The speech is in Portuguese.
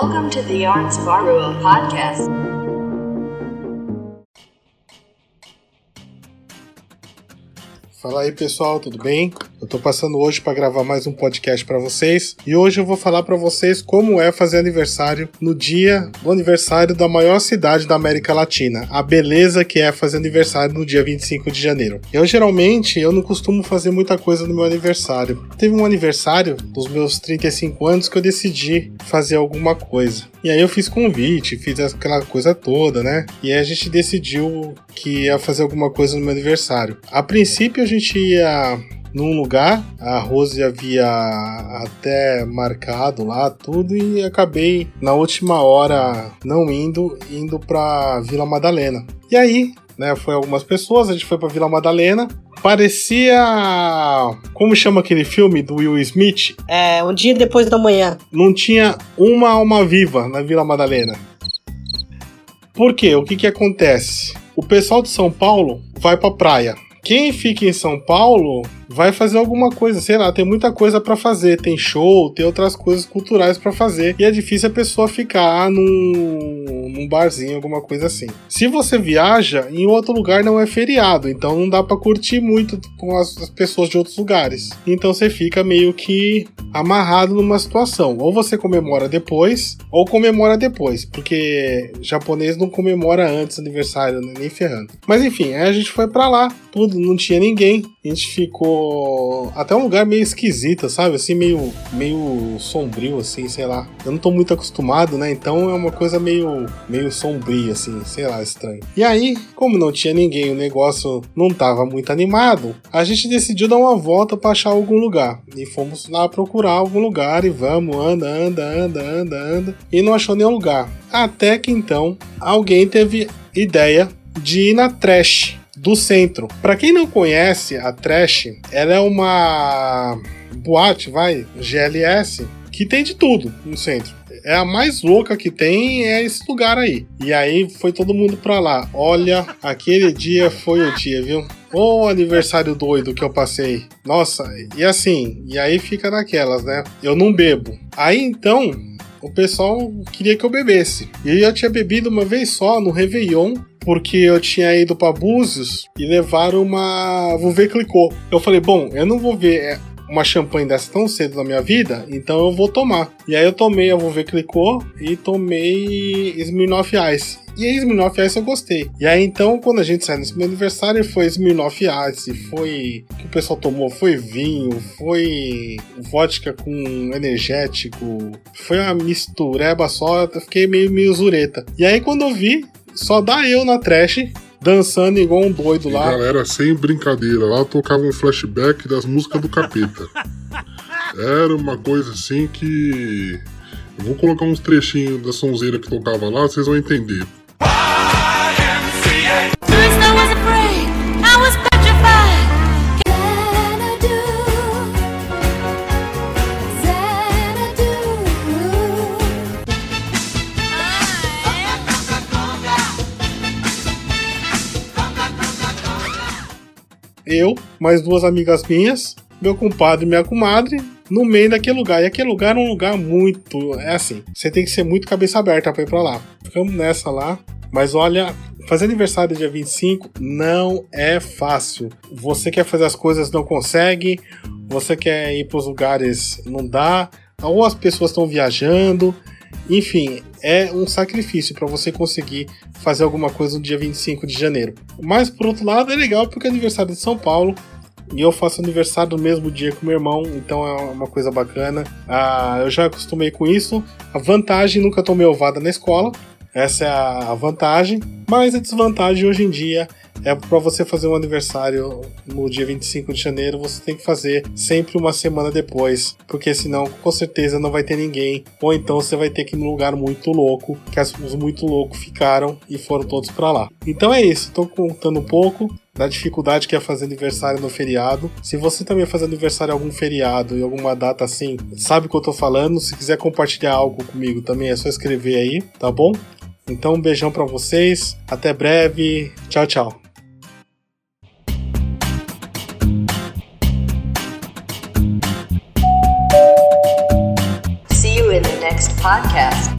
Welcome to the Arts Varua podcast. Fala aí pessoal, tudo bem? Eu tô passando hoje para gravar mais um podcast para vocês e hoje eu vou falar para vocês como é fazer aniversário no dia do aniversário da maior cidade da América Latina, a beleza que é fazer aniversário no dia 25 de janeiro. Eu geralmente eu não costumo fazer muita coisa no meu aniversário. Teve um aniversário dos meus 35 anos que eu decidi fazer alguma coisa. E aí eu fiz convite, fiz aquela coisa toda, né? E aí a gente decidiu que ia fazer alguma coisa no meu aniversário. A princípio a gente ia num lugar, a Rose havia até marcado lá tudo e acabei na última hora não indo, indo pra Vila Madalena. E aí, né, foi algumas pessoas, a gente foi pra Vila Madalena, parecia. Como chama aquele filme do Will Smith? É, um dia depois da manhã. Não tinha uma alma viva na Vila Madalena. Por quê? O que que acontece? O pessoal de São Paulo vai pra praia. Quem fica em São Paulo vai fazer alguma coisa, sei lá, tem muita coisa para fazer, tem show, tem outras coisas culturais para fazer, e é difícil a pessoa ficar num, num barzinho, alguma coisa assim. Se você viaja, em outro lugar não é feriado, então não dá para curtir muito com as, as pessoas de outros lugares. Então você fica meio que amarrado numa situação. Ou você comemora depois, ou comemora depois, porque japonês não comemora antes aniversário, né? nem ferrando. Mas enfim, aí a gente foi para lá, tudo, não tinha ninguém. A gente ficou até um lugar meio esquisito, sabe? Assim, meio, meio sombrio, assim, sei lá. Eu não tô muito acostumado, né? Então é uma coisa meio, meio sombria, assim, sei lá, estranho. E aí, como não tinha ninguém, o negócio não tava muito animado, a gente decidiu dar uma volta para achar algum lugar. E fomos lá procurar algum lugar e vamos, anda, anda, anda, anda, anda. E não achou nenhum lugar. Até que então alguém teve ideia de ir na trash do centro. Para quem não conhece a Trash, ela é uma boate, vai, GLS, que tem de tudo no centro. É a mais louca que tem, é esse lugar aí. E aí foi todo mundo pra lá. Olha, aquele dia foi o dia, viu? O aniversário doido que eu passei. Nossa, e assim, e aí fica naquelas, né? Eu não bebo. Aí então, o pessoal queria que eu bebesse. E eu tinha bebido uma vez só no Réveillon porque eu tinha ido para Búzios e levaram uma Vouvet Clicô. Eu falei, bom, eu não vou ver é, uma champanhe dessa tão cedo na minha vida, então eu vou tomar. E aí eu tomei a Vouvet Clicô e tomei Smirnoff Ice. E a Smirnoff Ice eu gostei. E aí então, quando a gente saiu nesse meu aniversário, foi Smirnoff Ice, foi o que o pessoal tomou, foi vinho, foi vodka com energético, foi uma mistureba só, eu fiquei meio, meio zureta. E aí quando eu vi, só dá eu na trash, dançando igual um doido lá. galera, sem brincadeira, lá tocava um flashback das músicas do capeta. Era uma coisa assim que. Eu vou colocar uns trechinhos da sonzeira que tocava lá, vocês vão entender. Eu, mais duas amigas minhas, meu compadre e minha comadre, no meio daquele lugar. E aquele lugar é um lugar muito. É assim, você tem que ser muito cabeça aberta pra ir pra lá. Ficamos nessa lá. Mas olha, fazer aniversário dia 25 não é fácil. Você quer fazer as coisas, não consegue. Você quer ir pros lugares, não dá. Ou as pessoas estão viajando. Enfim, é um sacrifício para você conseguir fazer alguma coisa no dia 25 de janeiro. Mas por outro lado é legal porque é aniversário de São Paulo e eu faço aniversário no mesmo dia que meu irmão, então é uma coisa bacana. Ah, eu já acostumei com isso. A vantagem, nunca tomei ovada na escola. Essa é a vantagem. Mas a desvantagem hoje em dia é para você fazer um aniversário no dia 25 de janeiro, você tem que fazer sempre uma semana depois, porque senão com certeza não vai ter ninguém, ou então você vai ter que ir num lugar muito louco, que os muito loucos ficaram e foram todos para lá. Então é isso, tô contando um pouco da dificuldade que é fazer aniversário no feriado. Se você também faz aniversário em algum feriado e alguma data assim, sabe o que eu tô falando. Se quiser compartilhar algo comigo também é só escrever aí, tá bom? Então um beijão para vocês, até breve, tchau, tchau. Podcast.